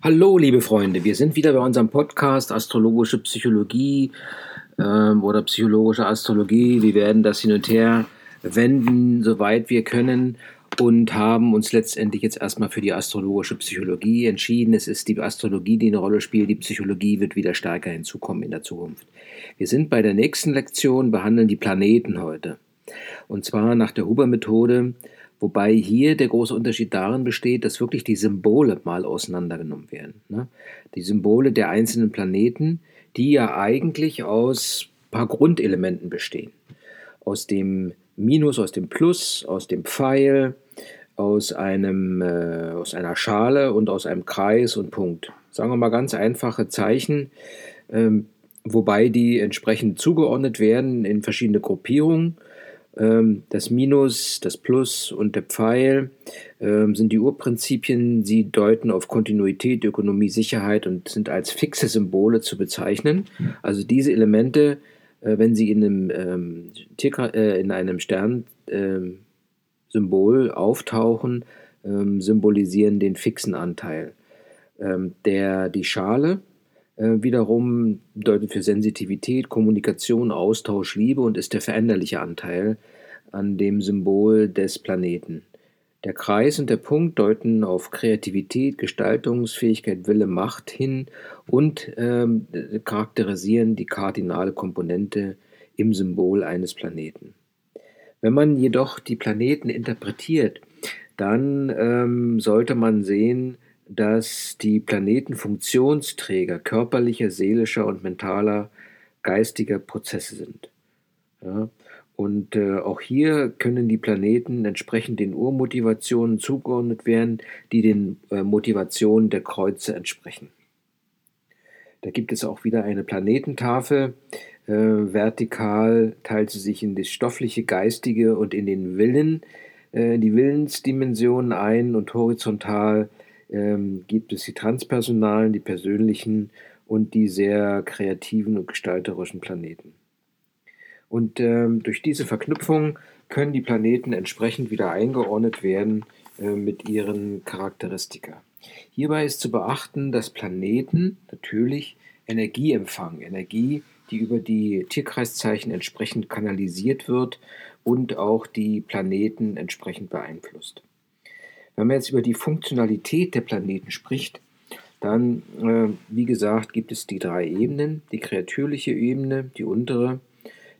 Hallo, liebe Freunde, wir sind wieder bei unserem Podcast Astrologische Psychologie ähm, oder Psychologische Astrologie. Wir werden das hin und her wenden, soweit wir können und haben uns letztendlich jetzt erstmal für die astrologische Psychologie entschieden. Es ist die Astrologie, die eine Rolle spielt. Die Psychologie wird wieder stärker hinzukommen in der Zukunft. Wir sind bei der nächsten Lektion, behandeln die Planeten heute. Und zwar nach der Huber-Methode Wobei hier der große Unterschied darin besteht, dass wirklich die Symbole mal auseinandergenommen werden. Ne? Die Symbole der einzelnen Planeten, die ja eigentlich aus ein paar Grundelementen bestehen. Aus dem Minus, aus dem Plus, aus dem Pfeil, aus, einem, äh, aus einer Schale und aus einem Kreis und Punkt. Sagen wir mal ganz einfache Zeichen, ähm, wobei die entsprechend zugeordnet werden in verschiedene Gruppierungen das Minus, das Plus und der Pfeil ähm, sind die Urprinzipien. Sie deuten auf Kontinuität, Ökonomie, Sicherheit und sind als fixe Symbole zu bezeichnen. Also diese Elemente, äh, wenn sie in einem, ähm, äh, in einem Sternsymbol auftauchen, symbolisieren den fixen Anteil. der, die Schale äh, wiederum deutet für Sensitivität, Kommunikation, Austausch, Liebe und ist der veränderliche Anteil an dem Symbol des Planeten. Der Kreis und der Punkt deuten auf Kreativität, Gestaltungsfähigkeit, Wille, Macht hin und ähm, charakterisieren die kardinale Komponente im Symbol eines Planeten. Wenn man jedoch die Planeten interpretiert, dann ähm, sollte man sehen, dass die Planeten Funktionsträger körperlicher, seelischer und mentaler, geistiger Prozesse sind. Ja? Und äh, auch hier können die Planeten entsprechend den Urmotivationen zugeordnet werden, die den äh, Motivationen der Kreuze entsprechen. Da gibt es auch wieder eine Planetentafel. Äh, vertikal teilt sie sich in das stoffliche, geistige und in den Willen, äh, die Willensdimensionen ein und horizontal ähm, gibt es die transpersonalen, die persönlichen und die sehr kreativen und gestalterischen Planeten. Und ähm, durch diese Verknüpfung können die Planeten entsprechend wieder eingeordnet werden äh, mit ihren Charakteristika. Hierbei ist zu beachten, dass Planeten natürlich Energie empfangen, Energie, die über die Tierkreiszeichen entsprechend kanalisiert wird und auch die Planeten entsprechend beeinflusst. Wenn man jetzt über die Funktionalität der Planeten spricht, dann, äh, wie gesagt, gibt es die drei Ebenen, die kreatürliche Ebene, die untere,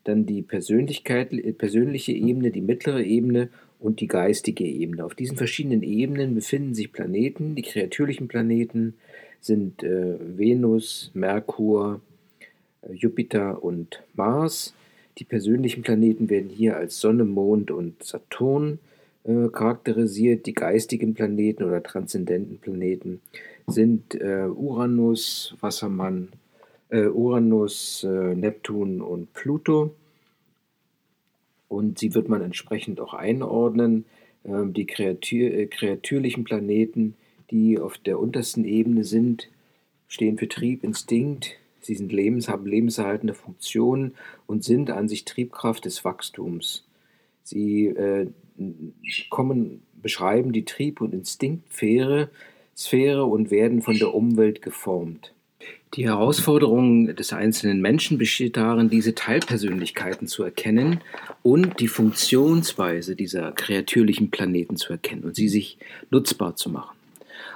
dann die Persönlichkeit, äh, persönliche Ebene, die mittlere Ebene und die geistige Ebene. Auf diesen verschiedenen Ebenen befinden sich Planeten. Die kreatürlichen Planeten sind äh, Venus, Merkur, äh, Jupiter und Mars. Die persönlichen Planeten werden hier als Sonne, Mond und Saturn äh, charakterisiert. Die geistigen Planeten oder transzendenten Planeten sind äh, Uranus, Wassermann, Uranus, äh, Neptun und Pluto. Und sie wird man entsprechend auch einordnen. Ähm, die kreatür äh, kreatürlichen Planeten, die auf der untersten Ebene sind, stehen für Trieb, Instinkt. Sie sind lebens, haben lebenserhaltende Funktionen und sind an sich Triebkraft des Wachstums. Sie äh, kommen, beschreiben die Trieb- und Instinktphäre Sphäre und werden von der Umwelt geformt. Die Herausforderung des einzelnen Menschen besteht darin, diese Teilpersönlichkeiten zu erkennen und die Funktionsweise dieser kreatürlichen Planeten zu erkennen und sie sich nutzbar zu machen.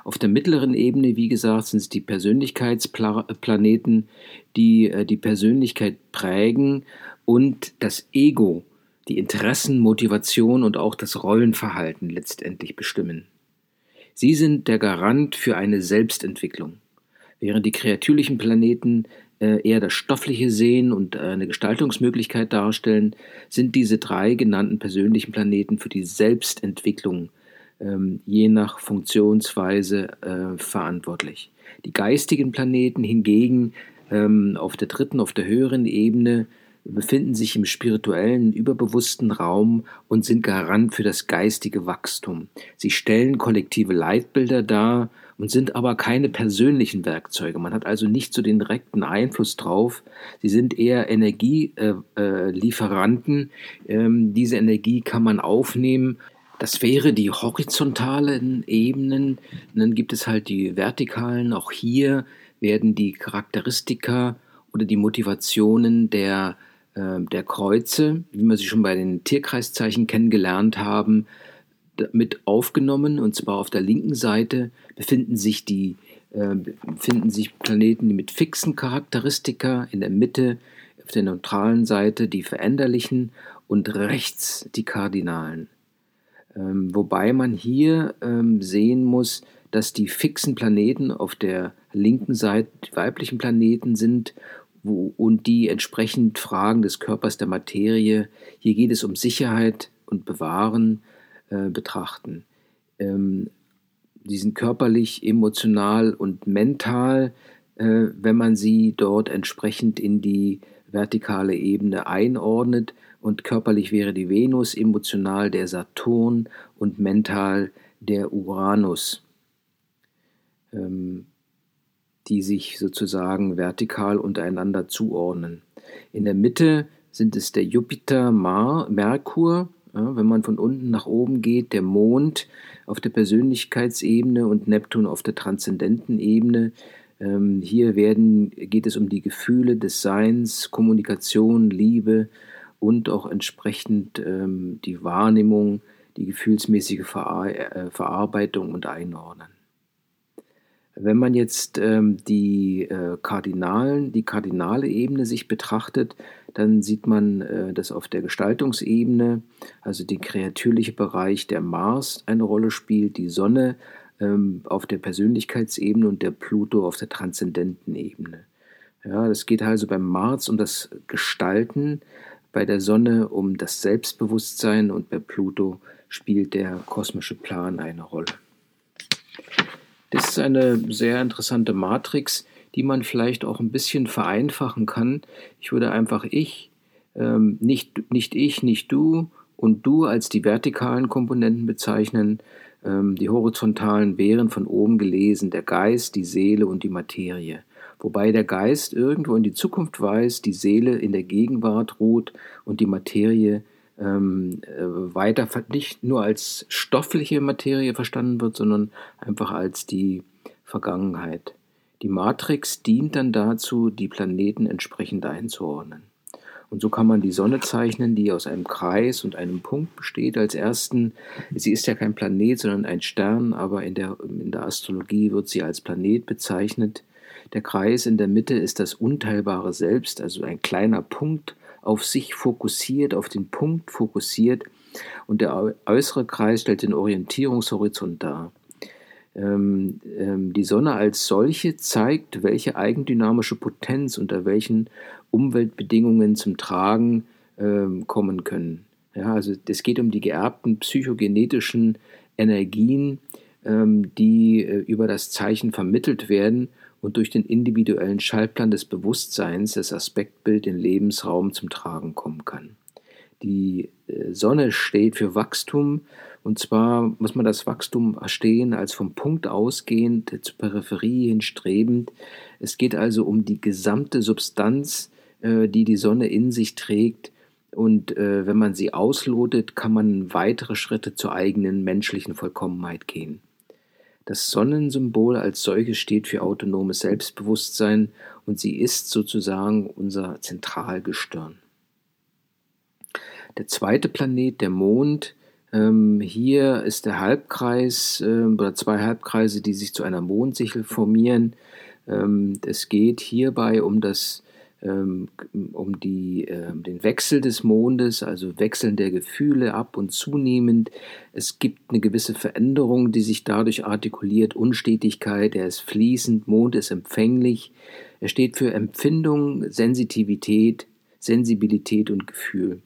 Auf der mittleren Ebene, wie gesagt, sind es die Persönlichkeitsplaneten, die äh, die Persönlichkeit prägen und das Ego die Interessen, Motivation und auch das Rollenverhalten letztendlich bestimmen. Sie sind der Garant für eine Selbstentwicklung. Während die kreatürlichen Planeten äh, eher das Stoffliche sehen und eine Gestaltungsmöglichkeit darstellen, sind diese drei genannten persönlichen Planeten für die Selbstentwicklung ähm, je nach Funktionsweise äh, verantwortlich. Die geistigen Planeten hingegen ähm, auf der dritten, auf der höheren Ebene befinden sich im spirituellen, überbewussten Raum und sind Garant für das geistige Wachstum. Sie stellen kollektive Leitbilder dar und sind aber keine persönlichen Werkzeuge. Man hat also nicht so den direkten Einfluss drauf. Sie sind eher Energielieferanten. Äh, äh, ähm, diese Energie kann man aufnehmen Das wäre die horizontalen Ebenen. Und dann gibt es halt die vertikalen. Auch hier werden die Charakteristika oder die Motivationen der, äh, der Kreuze, wie wir sie schon bei den Tierkreiszeichen kennengelernt haben, mit aufgenommen. Und zwar auf der linken Seite befinden sich die äh, befinden sich Planeten mit fixen Charakteristika, in der Mitte auf der neutralen Seite die veränderlichen und rechts die kardinalen. Ähm, wobei man hier ähm, sehen muss, dass die fixen Planeten auf der linken Seite die weiblichen Planeten sind wo, und die entsprechend Fragen des Körpers der Materie, hier geht es um Sicherheit und Bewahren, äh, betrachten. Ähm, die sind körperlich, emotional und mental, äh, wenn man sie dort entsprechend in die vertikale Ebene einordnet und körperlich wäre die Venus, emotional der Saturn und mental der Uranus, ähm, die sich sozusagen vertikal untereinander zuordnen. In der Mitte sind es der Jupiter, Mar, Merkur, ja, wenn man von unten nach oben geht, der Mond auf der Persönlichkeitsebene und Neptun auf der transzendenten Ebene. Ähm, hier werden, geht es um die Gefühle des Seins, Kommunikation, Liebe, und auch entsprechend ähm, die Wahrnehmung, die gefühlsmäßige Verar äh, Verarbeitung und Einordnen. Wenn man jetzt ähm, die äh, Kardinalen, die kardinale Ebene sich betrachtet, dann sieht man, äh, dass auf der Gestaltungsebene, also der kreatürliche Bereich der Mars eine Rolle spielt, die Sonne ähm, auf der Persönlichkeitsebene und der Pluto auf der transzendenten Ebene. Ja, das geht also beim Mars um das Gestalten, bei der Sonne um das Selbstbewusstsein und bei Pluto spielt der kosmische Plan eine Rolle. Das ist eine sehr interessante Matrix, die man vielleicht auch ein bisschen vereinfachen kann. Ich würde einfach ich, ähm, nicht, nicht ich, nicht du und du als die vertikalen Komponenten bezeichnen. Ähm, die horizontalen wären von oben gelesen der Geist, die Seele und die Materie wobei der Geist irgendwo in die Zukunft weist, die Seele in der Gegenwart ruht und die Materie ähm, äh, weiter nicht nur als stoffliche Materie verstanden wird, sondern einfach als die Vergangenheit. Die Matrix dient dann dazu, die Planeten entsprechend einzuordnen. Und so kann man die Sonne zeichnen, die aus einem Kreis und einem Punkt besteht. Als ersten, sie ist ja kein Planet, sondern ein Stern, aber in der, in der Astrologie wird sie als Planet bezeichnet. Der Kreis in der Mitte ist das unteilbare Selbst, also ein kleiner Punkt auf sich fokussiert, auf den Punkt fokussiert. Und der äußere Kreis stellt den Orientierungshorizont dar. Ähm, ähm, die Sonne als solche zeigt, welche eigendynamische Potenz unter welchen Umweltbedingungen zum Tragen ähm, kommen können. Ja, also es geht um die geerbten psychogenetischen Energien, ähm, die äh, über das Zeichen vermittelt werden und durch den individuellen Schaltplan des Bewusstseins das Aspektbild in Lebensraum zum Tragen kommen kann. Die äh, Sonne steht für Wachstum und zwar muss man das Wachstum verstehen als vom Punkt ausgehend zur Peripherie hin strebend. Es geht also um die gesamte Substanz, äh, die die Sonne in sich trägt und äh, wenn man sie auslotet, kann man weitere Schritte zur eigenen menschlichen Vollkommenheit gehen. Das Sonnensymbol als solches steht für autonomes Selbstbewusstsein und sie ist sozusagen unser Zentralgestirn. Der zweite Planet, der Mond, ähm, hier ist der Halbkreis äh, oder zwei Halbkreise, die sich zu einer Mondsichel formieren. Ähm, es geht hierbei um das ähm, um die, äh, den Wechsel des Mondes, also Wechseln der Gefühle ab und zunehmend. Es gibt eine gewisse Veränderung, die sich dadurch artikuliert. Unstetigkeit, er ist fließend, Mond ist empfänglich. Er steht für Empfindung, Sensitivität, Sensibilität und Gefühl.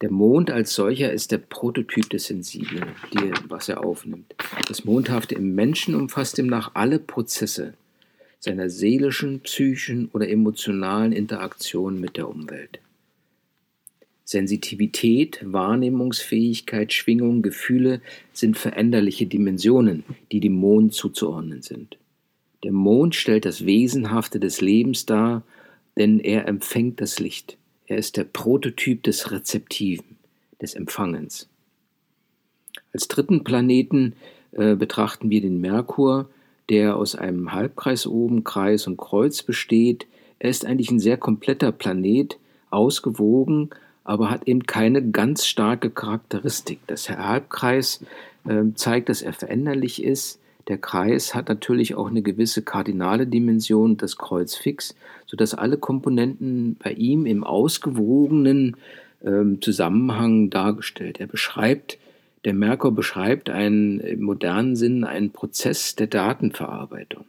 Der Mond als solcher ist der Prototyp des Sensiblen, die, was er aufnimmt. Das Mondhafte im Menschen umfasst demnach alle Prozesse, seiner seelischen, psychischen oder emotionalen Interaktion mit der Umwelt. Sensitivität, Wahrnehmungsfähigkeit, Schwingung, Gefühle sind veränderliche Dimensionen, die dem Mond zuzuordnen sind. Der Mond stellt das Wesenhafte des Lebens dar, denn er empfängt das Licht. Er ist der Prototyp des Rezeptiven, des Empfangens. Als dritten Planeten äh, betrachten wir den Merkur, der aus einem Halbkreis oben, Kreis und Kreuz besteht. Er ist eigentlich ein sehr kompletter Planet, ausgewogen, aber hat eben keine ganz starke Charakteristik. Das Halbkreis äh, zeigt, dass er veränderlich ist. Der Kreis hat natürlich auch eine gewisse kardinale Dimension, das Kreuz fix, sodass alle Komponenten bei ihm im ausgewogenen ähm, Zusammenhang dargestellt. Er beschreibt, der Merkur beschreibt einen im modernen Sinn einen Prozess der Datenverarbeitung.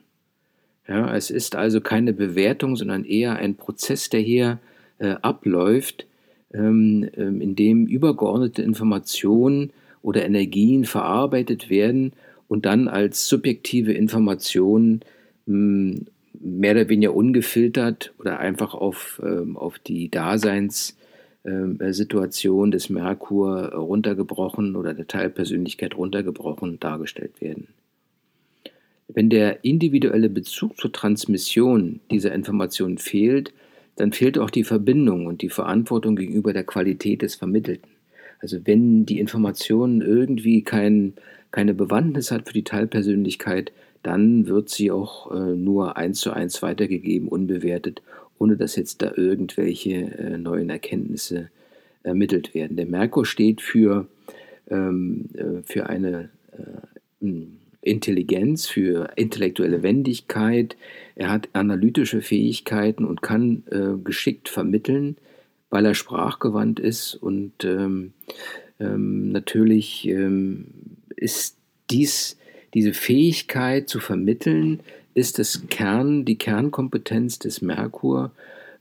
Ja, es ist also keine Bewertung, sondern eher ein Prozess, der hier äh, abläuft, ähm, ähm, in dem übergeordnete Informationen oder Energien verarbeitet werden und dann als subjektive Information hm, mehr oder weniger ungefiltert oder einfach auf, ähm, auf die Daseinssituation des Merkur runtergebrochen oder der Teilpersönlichkeit runtergebrochen dargestellt werden. Wenn der individuelle Bezug zur Transmission dieser Information fehlt, dann fehlt auch die Verbindung und die Verantwortung gegenüber der Qualität des Vermittelten. Also wenn die Information irgendwie kein, keine Bewandtnis hat für die Teilpersönlichkeit, dann wird sie auch äh, nur eins zu eins weitergegeben, unbewertet, ohne dass jetzt da irgendwelche äh, neuen Erkenntnisse ermittelt werden. Der Merkur steht für, ähm, äh, für eine äh, Intelligenz, für intellektuelle Wendigkeit. Er hat analytische Fähigkeiten und kann äh, geschickt vermitteln, weil er sprachgewandt ist. Und ähm, ähm, natürlich ähm, ist dies, diese Fähigkeit zu vermitteln, ist das Kern, die Kernkompetenz des Merkur.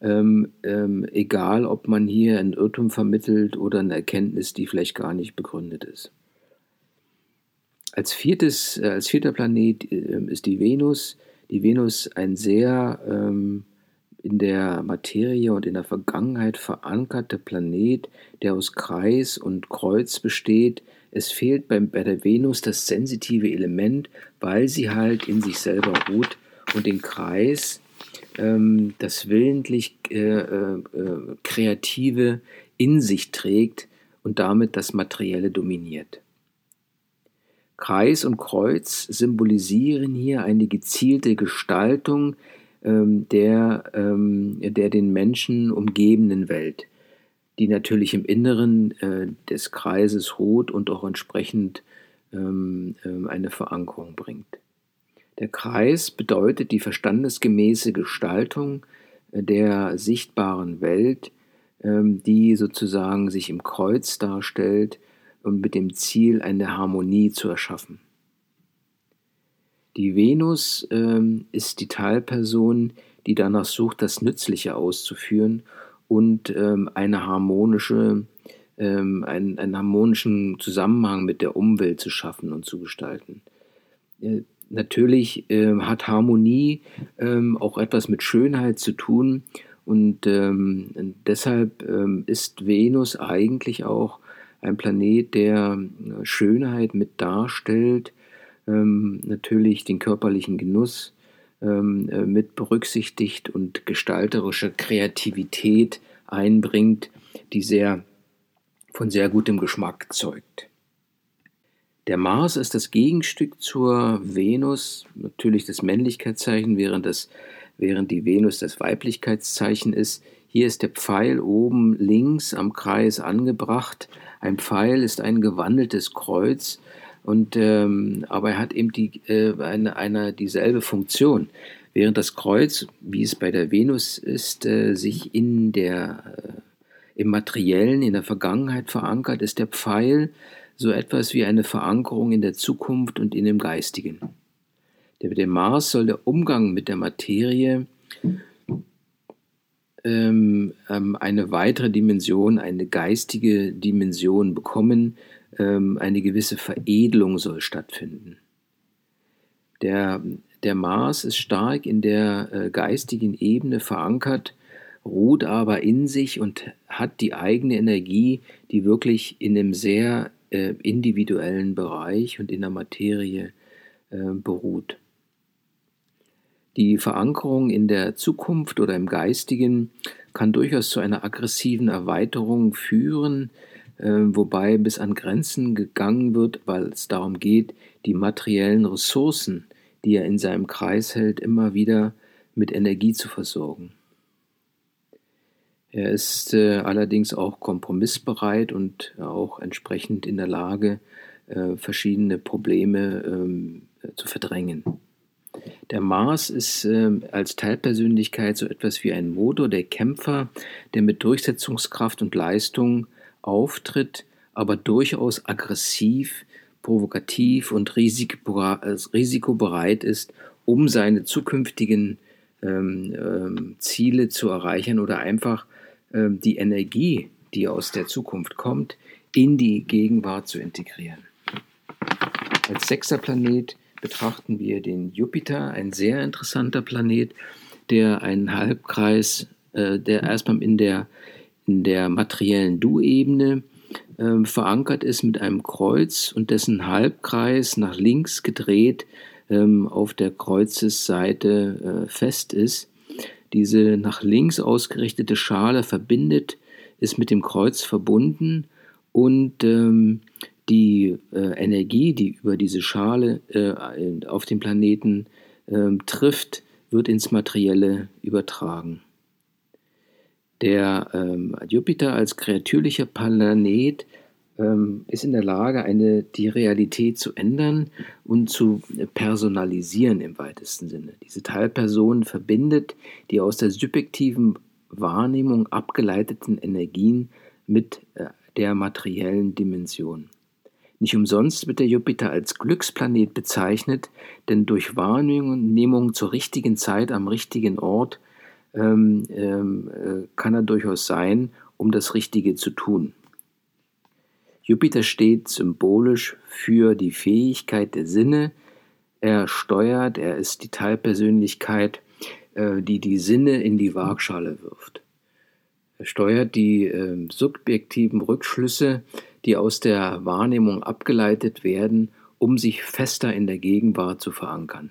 Ähm, ähm, egal, ob man hier ein Irrtum vermittelt oder eine Erkenntnis, die vielleicht gar nicht begründet ist. Als, viertes, äh, als vierter Planet äh, ist die Venus. Die Venus ein sehr ähm, in der Materie und in der Vergangenheit verankerte Planet, der aus Kreis und Kreuz besteht. Es fehlt beim, bei der Venus das sensitive Element, weil sie halt in sich selber ruht und den Kreis, ähm, das willentlich äh, äh, äh Kreative in sich trägt und damit das Materielle dominiert. Kreis und Kreuz symbolisieren hier eine gezielte Gestaltung ähm, der, ähm, der den Menschen umgebenden Welt, die natürlich im Inneren äh, des Kreises ruht und auch entsprechend ähm, äh, eine Verankerung bringt. Der Kreis bedeutet die verstandesgemäße Gestaltung äh, der sichtbaren Welt, ähm, die sozusagen sich im Kreuz darstellt, und mit dem Ziel, eine Harmonie zu erschaffen. Die Venus ähm, ist die Teilperson, die danach sucht, das Nützliche auszuführen und ähm, eine harmonische, ähm, einen, einen, harmonischen Zusammenhang mit der Umwelt zu schaffen und zu gestalten. Äh, natürlich äh, hat Harmonie ähm, auch etwas mit Schönheit zu tun und ähm, deshalb ähm, ist Venus eigentlich auch ein Planet, der äh, Schönheit mit darstellt, ähm, natürlich den körperlichen Genuss ähm, äh, mit berücksichtigt und gestalterische Kreativität einbringt, die sehr von sehr gutem Geschmack zeugt. Der Mars ist das Gegenstück zur Venus, natürlich das Männlichkeitszeichen, während, das, während die Venus das Weiblichkeitszeichen ist. Hier ist der Pfeil oben links am Kreis angebracht. Ein Pfeil ist ein gewandeltes Kreuz, und, ähm, aber er hat eben die, äh, eine, eine, dieselbe Funktion. Während das Kreuz, wie es bei der Venus ist, äh, sich in der, äh, im Materiellen, in der Vergangenheit verankert, ist der Pfeil so etwas wie eine Verankerung in der Zukunft und in dem Geistigen. Der, mit dem Mars soll der Umgang mit der Materie ähm, ähm, eine weitere Dimension, eine geistige Dimension bekommen. Ähm, eine gewisse Veredelung soll stattfinden. Der, der Mars ist stark in der äh, geistigen Ebene verankert, ruht aber in sich und hat die eigene Energie, die wirklich in einem sehr äh, individuellen Bereich und in der Materie äh, beruht. Die Verankerung in der Zukunft oder im Geistigen kann durchaus zu einer aggressiven Erweiterung führen, wobei bis an Grenzen gegangen wird, weil es darum geht, die materiellen Ressourcen, die er in seinem Kreis hält, immer wieder mit Energie zu versorgen. Er ist äh, allerdings auch kompromissbereit und auch entsprechend in der Lage, äh, verschiedene Probleme ähm, zu verdrängen. Der Mars ist äh, als Teilpersönlichkeit so etwas wie ein Motor, der Kämpfer, der mit Durchsetzungskraft und Leistung auftritt, aber durchaus aggressiv, provokativ und risikobereit ist, um seine zukünftigen ähm, ähm, Ziele zu erreichen oder einfach ähm, die Energie, die aus der Zukunft kommt, in die Gegenwart zu integrieren. Als sechster Planet betrachten wir den Jupiter, ein sehr interessanter Planet, der einen Halbkreis, äh, der erstmal in der, in der materiellen Du-Ebene äh, verankert ist mit einem Kreuz und dessen Halbkreis nach links gedreht ähm, auf der Kreuzesseite äh, fest ist. Diese nach links ausgerichtete Schale verbindet, ist mit dem Kreuz verbunden und ähm, die äh, Energie, die über diese Schale äh, auf den Planeten äh, trifft, wird ins Materielle übertragen. Der ähm, Jupiter als kreatürlicher Planet ähm, ist in der Lage, eine, die Realität zu ändern und zu personalisieren im weitesten Sinne. Diese Teilperson verbindet die aus der subjektiven Wahrnehmung abgeleiteten Energien mit äh, der materiellen Dimension. Nicht umsonst wird der Jupiter als Glücksplanet bezeichnet, denn durch Wahrnehmung zur richtigen Zeit am richtigen Ort ähm, ähm, äh, kann er durchaus sein, um das Richtige zu tun. Jupiter steht symbolisch für die Fähigkeit der Sinne. Er steuert, er ist die Teilpersönlichkeit, äh, die die Sinne in die Waagschale wirft. Er steuert die äh, subjektiven Rückschlüsse, die aus der Wahrnehmung abgeleitet werden, um sich fester in der Gegenwart zu verankern.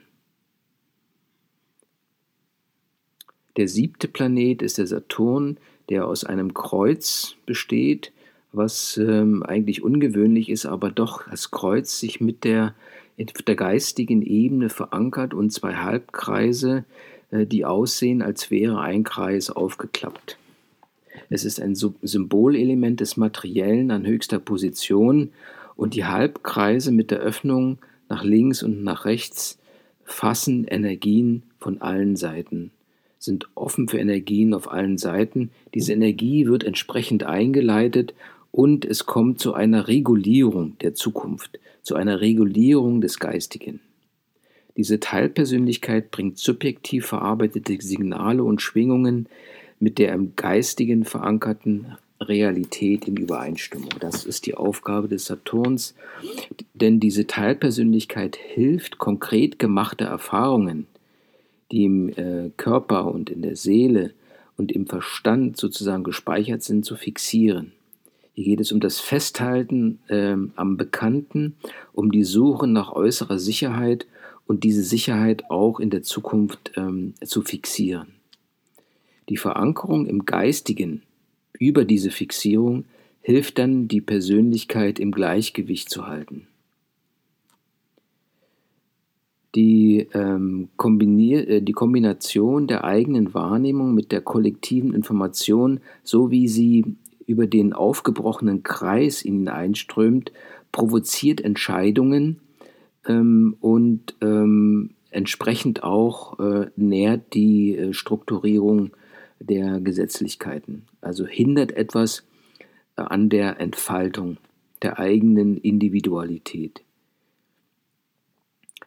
Der siebte Planet ist der Saturn, der aus einem Kreuz besteht was ähm, eigentlich ungewöhnlich ist, aber doch das Kreuz sich mit der, der geistigen Ebene verankert und zwei Halbkreise, äh, die aussehen, als wäre ein Kreis aufgeklappt. Es ist ein Symbolelement des Materiellen an höchster Position und die Halbkreise mit der Öffnung nach links und nach rechts fassen Energien von allen Seiten sind offen für Energien auf allen Seiten. Diese Energie wird entsprechend eingeleitet und es kommt zu einer Regulierung der Zukunft, zu einer Regulierung des Geistigen. Diese Teilpersönlichkeit bringt subjektiv verarbeitete Signale und Schwingungen mit der im Geistigen verankerten Realität in Übereinstimmung. Das ist die Aufgabe des Saturns, denn diese Teilpersönlichkeit hilft, konkret gemachte Erfahrungen, die im äh, Körper und in der Seele und im Verstand sozusagen gespeichert sind, zu fixieren. Hier geht es um das Festhalten äh, am Bekannten, um die Suche nach äußerer Sicherheit und diese Sicherheit auch in der Zukunft ähm, zu fixieren. Die Verankerung im Geistigen über diese Fixierung hilft dann, die Persönlichkeit im Gleichgewicht zu halten. Die, ähm, äh, die Kombination der eigenen Wahrnehmung mit der kollektiven Information, so wie sie über den aufgebrochenen Kreis in ihn einströmt, provoziert Entscheidungen ähm, und ähm, entsprechend auch äh, nährt die äh, Strukturierung der Gesetzlichkeiten. Also hindert etwas äh, an der Entfaltung der eigenen Individualität.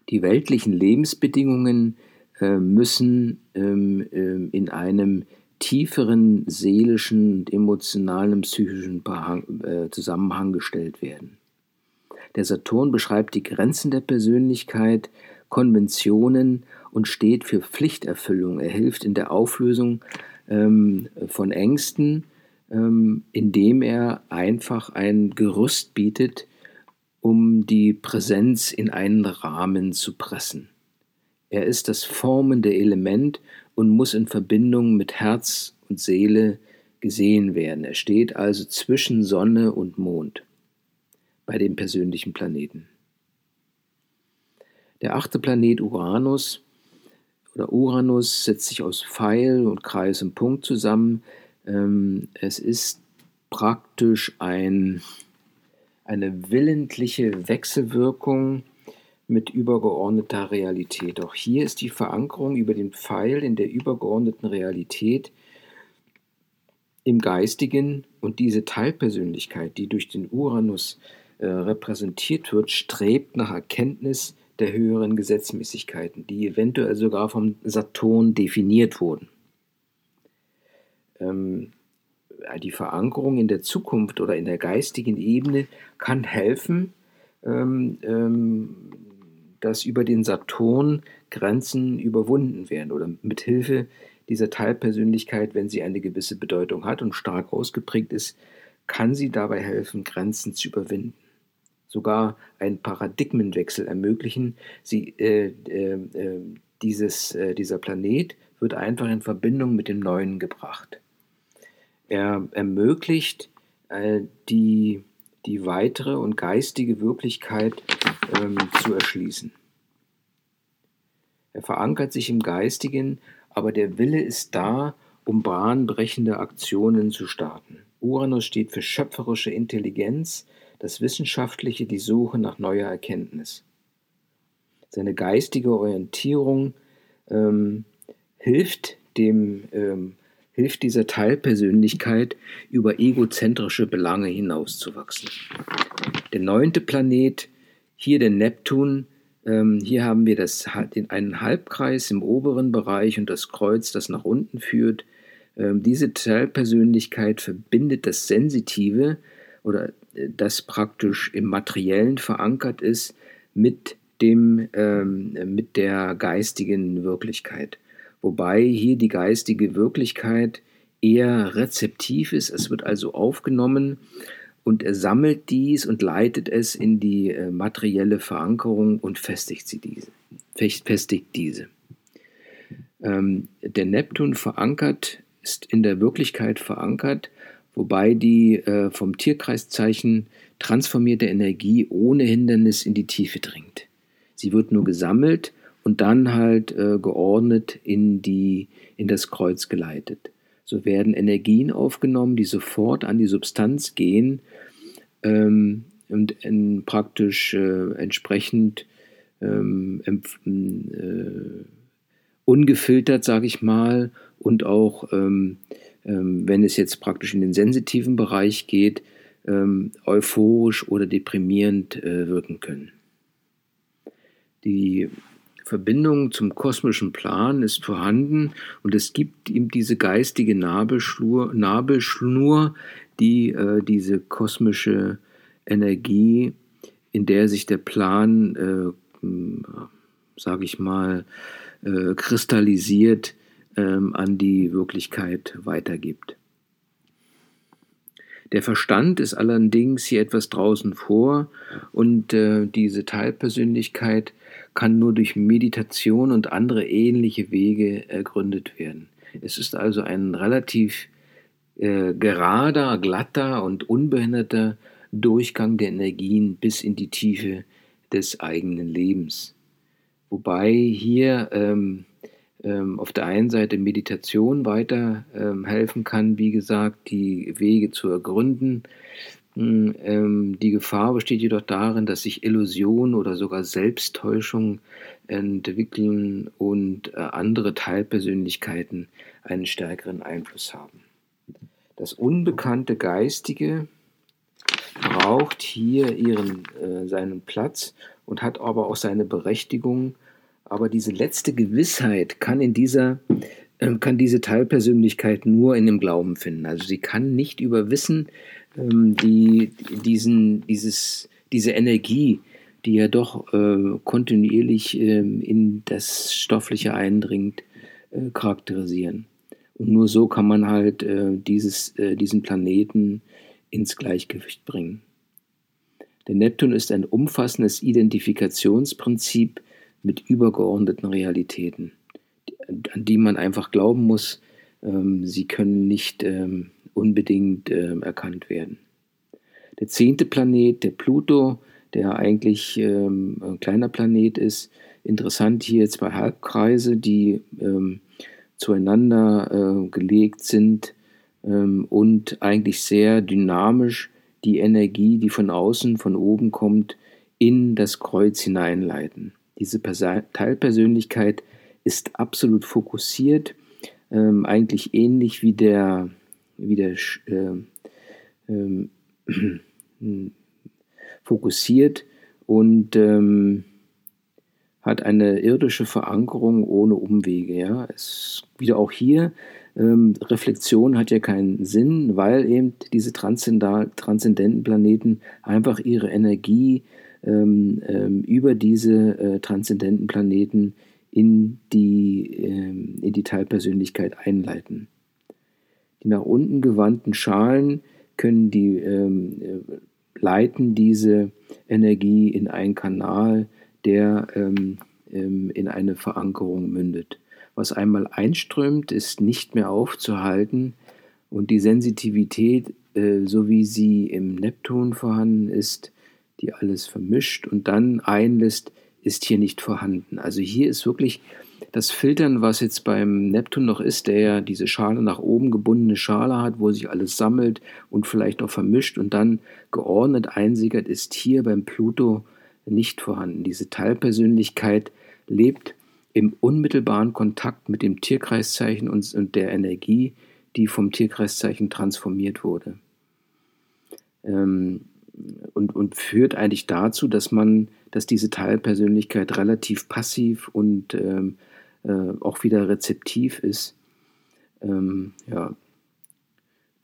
Die weltlichen Lebensbedingungen äh, müssen ähm, ähm in einem tieferen seelischen und emotionalen, psychischen äh, Zusammenhang gestellt werden. Der Saturn beschreibt die Grenzen der Persönlichkeit, Konventionen und steht für Pflichterfüllung. Er hilft in der Auflösung ähm, von Ängsten, ähm, indem er einfach ein Gerüst bietet, um die Präsenz in einen Rahmen zu pressen. Er ist das formende Element und muss in Verbindung mit Herz und Seele gesehen werden. Er steht also zwischen Sonne und Mond bei dem persönlichen Planeten. Der achte Planet Uranus oder Uranus setzt sich aus Pfeil und Kreis und Punkt zusammen. Ähm, es ist praktisch ein, eine willentliche Wechselwirkung mit übergeordneter Realität. Auch hier ist die Verankerung über den Pfeil in der übergeordneten Realität im Geistigen und diese Teilpersönlichkeit, die durch den Uranus äh, repräsentiert wird, strebt nach Erkenntnis der höheren Gesetzmäßigkeiten, die eventuell sogar vom Saturn definiert wurden. Ähm, die Verankerung in der Zukunft oder in der geistigen Ebene kann helfen, ähm, ähm, dass über den Saturn Grenzen überwunden werden oder mit Hilfe dieser Teilpersönlichkeit, wenn sie eine gewisse Bedeutung hat und stark ausgeprägt ist, kann sie dabei helfen, Grenzen zu überwinden. Sogar einen Paradigmenwechsel ermöglichen. Sie, äh, äh, äh äh, dieser Planet wird einfach in Verbindung mit dem Neuen gebracht. Er ermöglicht äh, die, die weitere und geistige Wirklichkeit ähm, zu erschließen. Er verankert sich im Geistigen, aber der Wille ist da, um bahnbrechende Aktionen zu starten. Uranus steht für schöpferische Intelligenz, das Wissenschaftliche, die Suche nach neuer Erkenntnis. Seine geistige Orientierung ähm, hilft dem ähm, hilft dieser Teilpersönlichkeit, über egozentrische Belange hinauszuwachsen. Der neunte Planet, hier der Neptun, ähm, hier haben wir das, den, einen Halbkreis im oberen Bereich und das Kreuz, das nach unten führt. Ähm, diese Teilpersönlichkeit verbindet das Sensitive oder äh, das praktisch im Materiellen verankert ist mit dem, ähm, mit der geistigen Wirklichkeit wobei hier die geistige Wirklichkeit eher rezeptiv ist. Es wird also aufgenommen und er sammelt dies und leitet es in die äh, materielle Verankerung und festigt sie diese. Festigt diese. Ähm, der Neptun verankert, ist in der Wirklichkeit verankert, wobei die äh, vom Tierkreiszeichen transformierte Energie ohne Hindernis in die Tiefe dringt. Sie wird nur gesammelt und dann halt äh, geordnet in, die, in das Kreuz geleitet. So werden Energien aufgenommen, die sofort an die Substanz gehen ähm, und in praktisch äh, entsprechend ähm, äh, ungefiltert, sage ich mal, und auch, ähm, ähm, wenn es jetzt praktisch in den sensitiven Bereich geht, ähm, euphorisch oder deprimierend äh, wirken können. Die Verbindung zum kosmischen Plan ist vorhanden und es gibt ihm diese geistige Nabelschnur, Nabelschnur die äh, diese kosmische Energie, in der sich der Plan, äh, sage ich mal, äh, kristallisiert, ähm, an die Wirklichkeit weitergibt. Der Verstand ist allerdings hier etwas draußen vor und äh, diese Teilpersönlichkeit kann nur durch Meditation und andere ähnliche Wege ergründet werden. Es ist also ein relativ äh, gerader, glatter und unbehinderter Durchgang der Energien bis in die Tiefe des eigenen Lebens. Wobei hier ähm, ähm, auf der einen Seite Meditation weiter ähm, helfen kann, wie gesagt, die Wege zu ergründen, hm, ähm, die Gefahr besteht jedoch darin, dass sich Illusionen oder sogar Selbsttäuschung entwickeln und äh, andere Teilpersönlichkeiten einen stärkeren Einfluss haben. Das unbekannte Geistige braucht hier ihren, äh, seinen Platz und hat aber auch seine Berechtigung. Aber diese letzte Gewissheit kann in dieser ähm, kann diese Teilpersönlichkeit nur in dem Glauben finden. Also sie kann nicht über Wissen ähm, die, diesen, dieses, diese Energie, die ja doch äh, kontinuierlich äh, in das Stoffliche eindringt, äh, charakterisieren. Und nur so kann man halt äh, dieses, äh, diesen Planeten ins Gleichgewicht bringen. Der Neptun ist ein umfassendes Identifikationsprinzip mit übergeordneten Realitäten, an die man einfach glauben muss. Ähm, sie können nicht ähm, unbedingt äh, erkannt werden. Der zehnte Planet, der Pluto, der eigentlich ähm, ein kleiner Planet ist, interessant hier zwei Halbkreise, die ähm, zueinander gelegt sind ähm, und eigentlich sehr dynamisch die Energie, die von außen, von oben kommt, in das Kreuz hineinleiten. Diese Teilpersönlichkeit ist absolut fokussiert, ähm, eigentlich ähnlich wie der, wie der äh, äh, fokussiert und ähm, hat eine irdische Verankerung ohne Umwege. Ja? Es, wieder auch hier, ähm, Reflexion hat ja keinen Sinn, weil eben diese transzendenten Planeten einfach ihre Energie ähm, ähm, über diese äh, transzendenten Planeten in die, ähm, in die Teilpersönlichkeit einleiten. Die nach unten gewandten Schalen können die ähm, äh, leiten diese Energie in einen Kanal, der ähm, ähm, in eine Verankerung mündet. Was einmal einströmt, ist nicht mehr aufzuhalten und die Sensitivität, äh, so wie sie im Neptun vorhanden ist, die alles vermischt und dann einlässt, ist hier nicht vorhanden. Also hier ist wirklich das Filtern, was jetzt beim Neptun noch ist, der ja diese Schale nach oben gebundene Schale hat, wo sich alles sammelt und vielleicht auch vermischt und dann geordnet einsickert, ist hier beim Pluto nicht vorhanden. Diese Teilpersönlichkeit lebt im unmittelbaren Kontakt mit dem Tierkreiszeichen und, und der Energie, die vom Tierkreiszeichen transformiert wurde. Ähm, und, und führt eigentlich dazu, dass man, dass diese Teilpersönlichkeit relativ passiv und ähm, äh, auch wieder rezeptiv ist. Ähm, ja,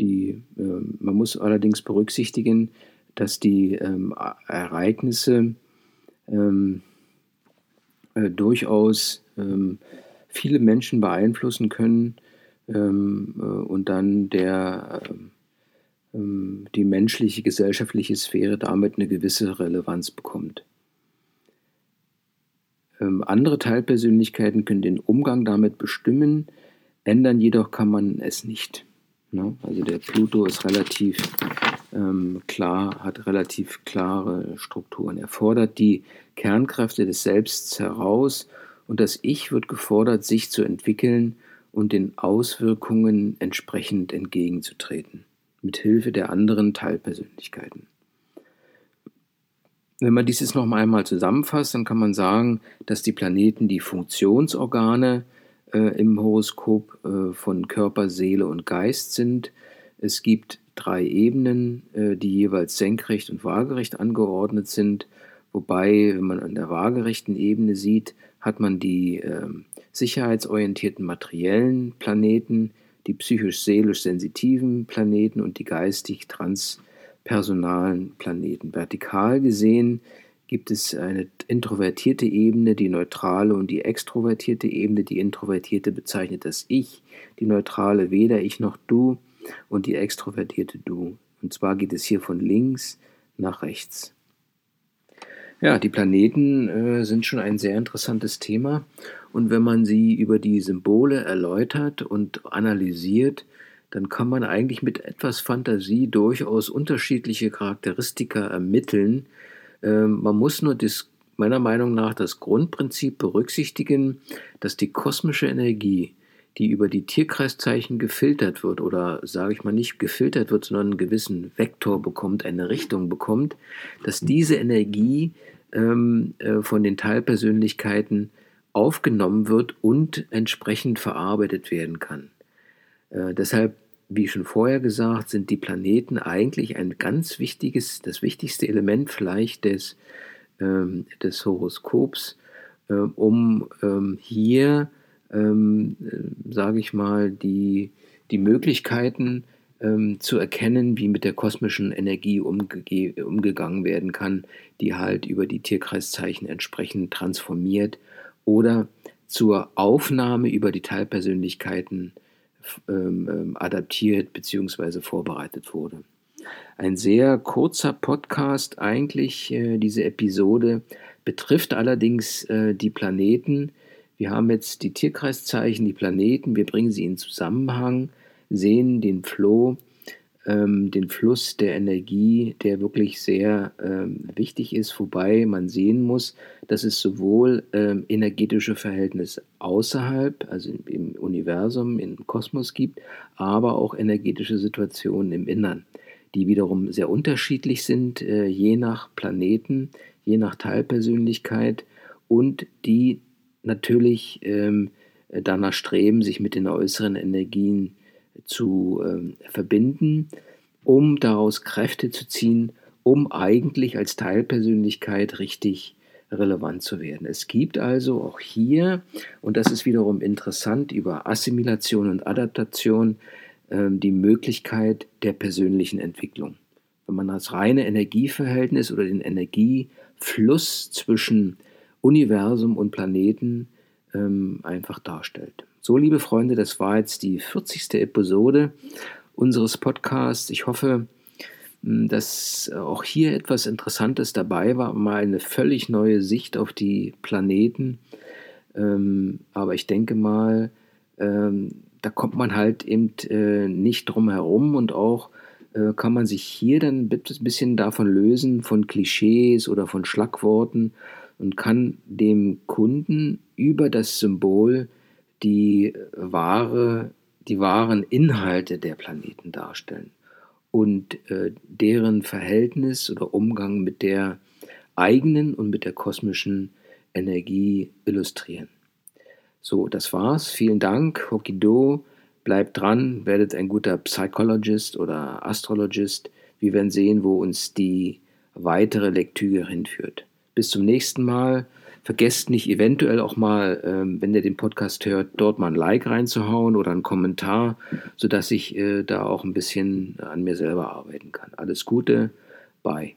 die, äh, man muss allerdings berücksichtigen, dass die ähm, Ereignisse ähm, äh, durchaus ähm, viele Menschen beeinflussen können ähm, äh, und dann der die menschliche, gesellschaftliche Sphäre damit eine gewisse Relevanz bekommt. Ähm, andere Teilpersönlichkeiten können den Umgang damit bestimmen, ändern jedoch kann man es nicht. Ne? Also der Pluto ist relativ ähm, klar, hat relativ klare Strukturen. Er fordert die Kernkräfte des Selbsts heraus und das Ich wird gefordert, sich zu entwickeln und den Auswirkungen entsprechend entgegenzutreten mit Hilfe der anderen Teilpersönlichkeiten. Wenn man dieses noch einmal zusammenfasst, dann kann man sagen, dass die Planeten die Funktionsorgane äh, im Horoskop äh, von Körper, Seele und Geist sind. Es gibt drei Ebenen, äh, die jeweils senkrecht und waagerecht angeordnet sind. Wobei, wenn man an der waagerechten Ebene sieht, hat man die ähm, sicherheitsorientierten materiellen Planeten, die psychisch-seelisch sensitiven Planeten und die geistig transpersonalen Planeten. Vertikal gesehen gibt es eine introvertierte Ebene, die neutrale und die extrovertierte Ebene. Die introvertierte bezeichnet das Ich, die neutrale weder ich noch du und die extrovertierte du. Und zwar geht es hier von links nach rechts. Ja, die Planeten äh, sind schon ein sehr interessantes Thema und wenn man sie über die Symbole erläutert und analysiert, dann kann man eigentlich mit etwas Fantasie durchaus unterschiedliche Charakteristika ermitteln. Ähm, man muss nur das, meiner Meinung nach das Grundprinzip berücksichtigen, dass die kosmische Energie, die über die Tierkreiszeichen gefiltert wird oder sage ich mal nicht gefiltert wird, sondern einen gewissen Vektor bekommt, eine Richtung bekommt, dass diese Energie ähm, äh, von den Teilpersönlichkeiten aufgenommen wird und entsprechend verarbeitet werden kann. Äh, deshalb, wie schon vorher gesagt, sind die Planeten eigentlich ein ganz wichtiges, das wichtigste Element vielleicht des, ähm, des Horoskops, äh, um ähm, hier, ähm, äh, sage ich mal, die, die Möglichkeiten ähm, zu erkennen, wie mit der kosmischen Energie umge umgegangen werden kann, die halt über die Tierkreiszeichen entsprechend transformiert oder zur Aufnahme über die Teilpersönlichkeiten ähm, ähm, adaptiert bzw. vorbereitet wurde. Ein sehr kurzer Podcast eigentlich, äh, diese Episode, betrifft allerdings äh, die Planeten. Wir haben jetzt die Tierkreiszeichen, die Planeten, wir bringen sie in Zusammenhang, sehen den Flow ähm, den Fluss der Energie, der wirklich sehr ähm, wichtig ist, wobei man sehen muss, dass es sowohl ähm, energetische Verhältnisse außerhalb, also im Universum, im Kosmos gibt, aber auch energetische Situationen im Innern, die wiederum sehr unterschiedlich sind, äh, je nach Planeten, je nach Teilpersönlichkeit und die natürlich ähm, danach streben, sich mit den äußeren Energien zu ähm, verbinden, um daraus Kräfte zu ziehen, um eigentlich als Teilpersönlichkeit richtig relevant zu werden. Es gibt also auch hier, und das ist wiederum interessant, über Assimilation und Adaptation äh, die Möglichkeit der persönlichen Entwicklung. Wenn man das reine Energieverhältnis oder den Energiefluss zwischen Universum und Planeten ähm, einfach darstellt. So, liebe Freunde, das war jetzt die 40. Episode unseres Podcasts. Ich hoffe, hm, dass auch hier etwas Interessantes dabei war, mal eine völlig neue Sicht auf die Planeten. Ähm, aber ich denke mal, ähm, da kommt man halt eben äh, nicht drum herum und auch äh, kann man sich hier dann ein bisschen davon lösen, von Klischees oder von Schlagworten und kann dem Kunden über das Symbol die wahre, die wahren Inhalte der Planeten darstellen und äh, deren Verhältnis oder Umgang mit der eigenen und mit der kosmischen Energie illustrieren. So, das war's. Vielen Dank. Hokido. Bleibt dran, werdet ein guter Psychologist oder Astrologist. Wir werden sehen, wo uns die weitere Lektüre hinführt. Bis zum nächsten Mal. Vergesst nicht eventuell auch mal, ähm, wenn ihr den Podcast hört, dort mal ein Like reinzuhauen oder einen Kommentar, sodass ich äh, da auch ein bisschen an mir selber arbeiten kann. Alles Gute, bye.